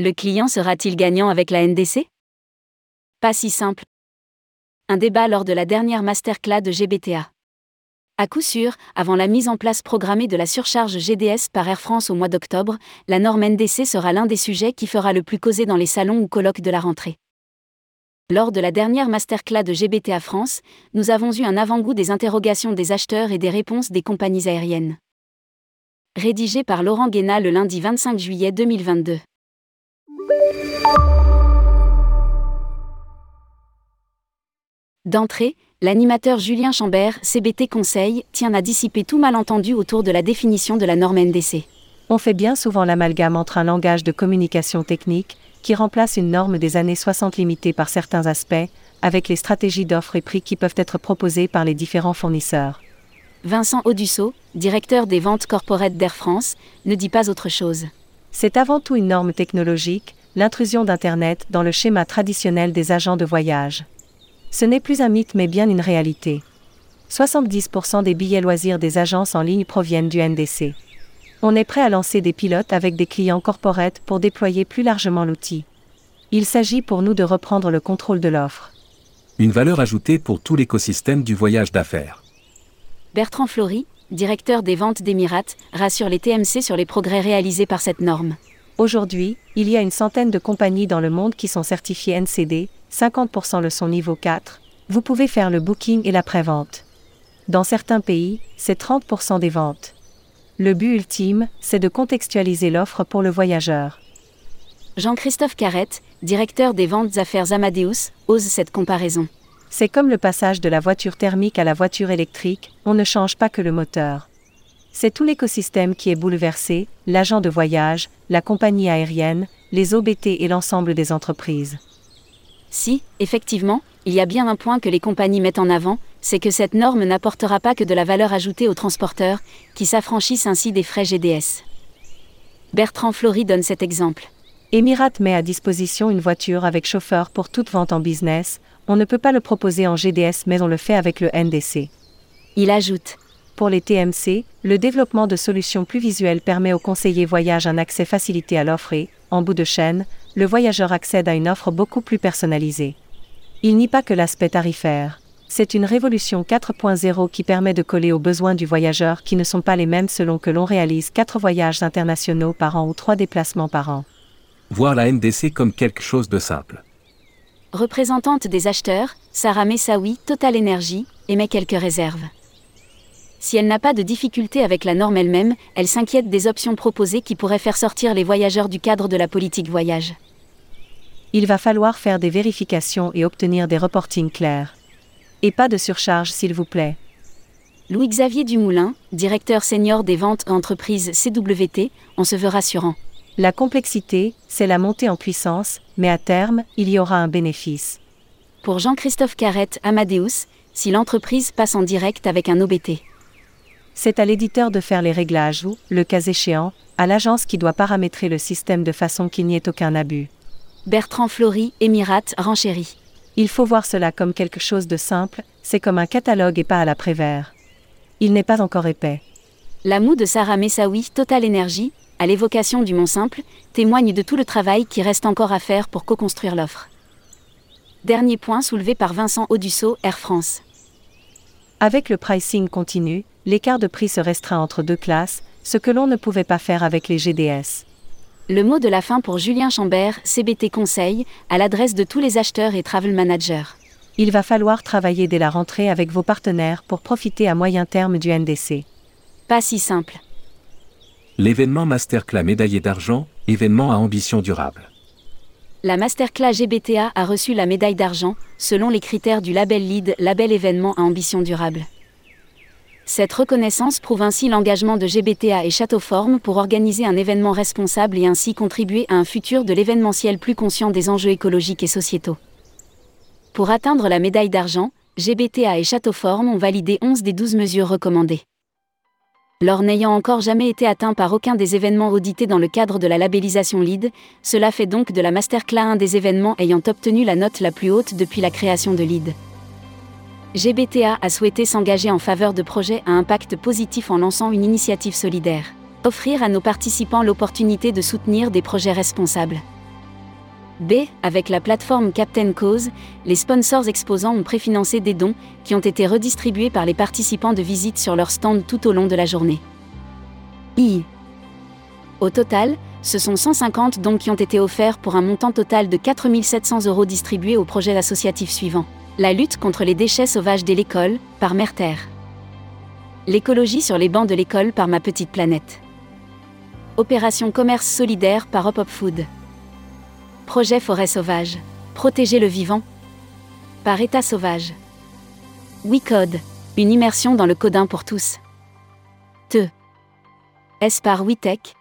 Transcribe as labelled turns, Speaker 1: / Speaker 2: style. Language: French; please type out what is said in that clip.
Speaker 1: Le client sera-t-il gagnant avec la NDC Pas si simple. Un débat lors de la dernière masterclass de GBTA. À coup sûr, avant la mise en place programmée de la surcharge GDS par Air France au mois d'octobre, la norme NDC sera l'un des sujets qui fera le plus causer dans les salons ou colloques de la rentrée. Lors de la dernière masterclass de GBTA France, nous avons eu un avant-goût des interrogations des acheteurs et des réponses des compagnies aériennes. Rédigé par Laurent Guéna le lundi 25 juillet 2022. D'entrée, l'animateur Julien Chambert, CBT Conseil, tient à dissiper tout malentendu autour de la définition de la norme NDC.
Speaker 2: On fait bien souvent l'amalgame entre un langage de communication technique, qui remplace une norme des années 60 limitée par certains aspects, avec les stratégies d'offres et prix qui peuvent être proposées par les différents fournisseurs.
Speaker 1: Vincent Audusseau, directeur des ventes corporate d'Air France, ne dit pas autre chose.
Speaker 2: C'est avant tout une norme technologique, l'intrusion d'Internet dans le schéma traditionnel des agents de voyage. Ce n'est plus un mythe mais bien une réalité. 70% des billets loisirs des agences en ligne proviennent du NDC. On est prêt à lancer des pilotes avec des clients corporate pour déployer plus largement l'outil. Il s'agit pour nous de reprendre le contrôle de l'offre.
Speaker 3: Une valeur ajoutée pour tout l'écosystème du voyage d'affaires.
Speaker 1: Bertrand Flory, directeur des ventes d'Emirates, rassure les TMC sur les progrès réalisés par cette norme.
Speaker 2: Aujourd'hui, il y a une centaine de compagnies dans le monde qui sont certifiées NCD, 50% le sont niveau 4. Vous pouvez faire le booking et la prévente. Dans certains pays, c'est 30% des ventes. Le but ultime, c'est de contextualiser l'offre pour le voyageur.
Speaker 1: Jean-Christophe Carrette, directeur des ventes affaires Amadeus, ose cette comparaison.
Speaker 2: C'est comme le passage de la voiture thermique à la voiture électrique, on ne change pas que le moteur. C'est tout l'écosystème qui est bouleversé, l'agent de voyage, la compagnie aérienne, les OBT et l'ensemble des entreprises.
Speaker 1: Si, effectivement, il y a bien un point que les compagnies mettent en avant, c'est que cette norme n'apportera pas que de la valeur ajoutée aux transporteurs, qui s'affranchissent ainsi des frais GDS. Bertrand Flory donne cet exemple.
Speaker 2: Emirates met à disposition une voiture avec chauffeur pour toute vente en business, on ne peut pas le proposer en GDS mais on le fait avec le NDC.
Speaker 1: Il ajoute
Speaker 2: pour les TMC, le développement de solutions plus visuelles permet aux conseillers voyage un accès facilité à l'offre et, en bout de chaîne, le voyageur accède à une offre beaucoup plus personnalisée. Il n'y a pas que l'aspect tarifaire. C'est une révolution 4.0 qui permet de coller aux besoins du voyageur qui ne sont pas les mêmes selon que l'on réalise 4 voyages internationaux par an ou 3 déplacements par an.
Speaker 3: Voir la NDC comme quelque chose de simple.
Speaker 1: Représentante des acheteurs, Sarah Messaoui, Total Energy, émet quelques réserves. Si elle n'a pas de difficulté avec la norme elle-même, elle s'inquiète des options proposées qui pourraient faire sortir les voyageurs du cadre de la politique voyage.
Speaker 2: Il va falloir faire des vérifications et obtenir des reportings clairs. Et pas de surcharge s'il vous plaît.
Speaker 1: Louis-Xavier Dumoulin, directeur senior des ventes entreprises CWT, en se veut rassurant.
Speaker 2: La complexité, c'est la montée en puissance, mais à terme, il y aura un bénéfice.
Speaker 1: Pour Jean-Christophe Carrette Amadeus, si l'entreprise passe en direct avec un OBT
Speaker 2: c'est à l'éditeur de faire les réglages ou, le cas échéant, à l'agence qui doit paramétrer le système de façon qu'il n'y ait aucun abus.
Speaker 1: Bertrand Flory, Émirate, Renchéri.
Speaker 2: Il faut voir cela comme quelque chose de simple, c'est comme un catalogue et pas à la Prévert. Il n'est pas encore épais.
Speaker 1: La moue de Sarah Messaoui, Total Energy, à l'évocation du Mont Simple, témoigne de tout le travail qui reste encore à faire pour co-construire l'offre. Dernier point soulevé par Vincent Audusseau, Air France.
Speaker 2: Avec le pricing continu, l'écart de prix se restreint entre deux classes, ce que l'on ne pouvait pas faire avec les GDS.
Speaker 1: Le mot de la fin pour Julien Chambert, CBT Conseil, à l'adresse de tous les acheteurs et travel managers.
Speaker 2: Il va falloir travailler dès la rentrée avec vos partenaires pour profiter à moyen terme du NDC.
Speaker 1: Pas si simple.
Speaker 3: L'événement Masterclass médaillé d'argent, événement à ambition durable.
Speaker 1: La Masterclass GBTA a reçu la médaille d'argent, selon les critères du label LEAD, label événement à ambition durable. Cette reconnaissance prouve ainsi l'engagement de GBTA et Châteauforme pour organiser un événement responsable et ainsi contribuer à un futur de l'événementiel plus conscient des enjeux écologiques et sociétaux. Pour atteindre la médaille d'argent, GBTA et Châteauforme ont validé 11 des 12 mesures recommandées. Lors n'ayant encore jamais été atteint par aucun des événements audités dans le cadre de la labellisation LEED, cela fait donc de la Masterclass un des événements ayant obtenu la note la plus haute depuis la création de LEED. GBTA a souhaité s'engager en faveur de projets à impact positif en lançant une initiative solidaire. Offrir à nos participants l'opportunité de soutenir des projets responsables. B. Avec la plateforme Captain Cause, les sponsors exposants ont préfinancé des dons qui ont été redistribués par les participants de visite sur leur stand tout au long de la journée. I. Au total, ce sont 150 dons qui ont été offerts pour un montant total de 4 700 euros distribués au projet associatif suivant. La lutte contre les déchets sauvages dès l'école, par Merter. L'écologie sur les bancs de l'école par ma petite planète. Opération commerce solidaire par Hop Hop Food. Projet forêt sauvage. Protéger le vivant. Par état sauvage. WeCode. Une immersion dans le codin pour tous. Te. S par WeTech,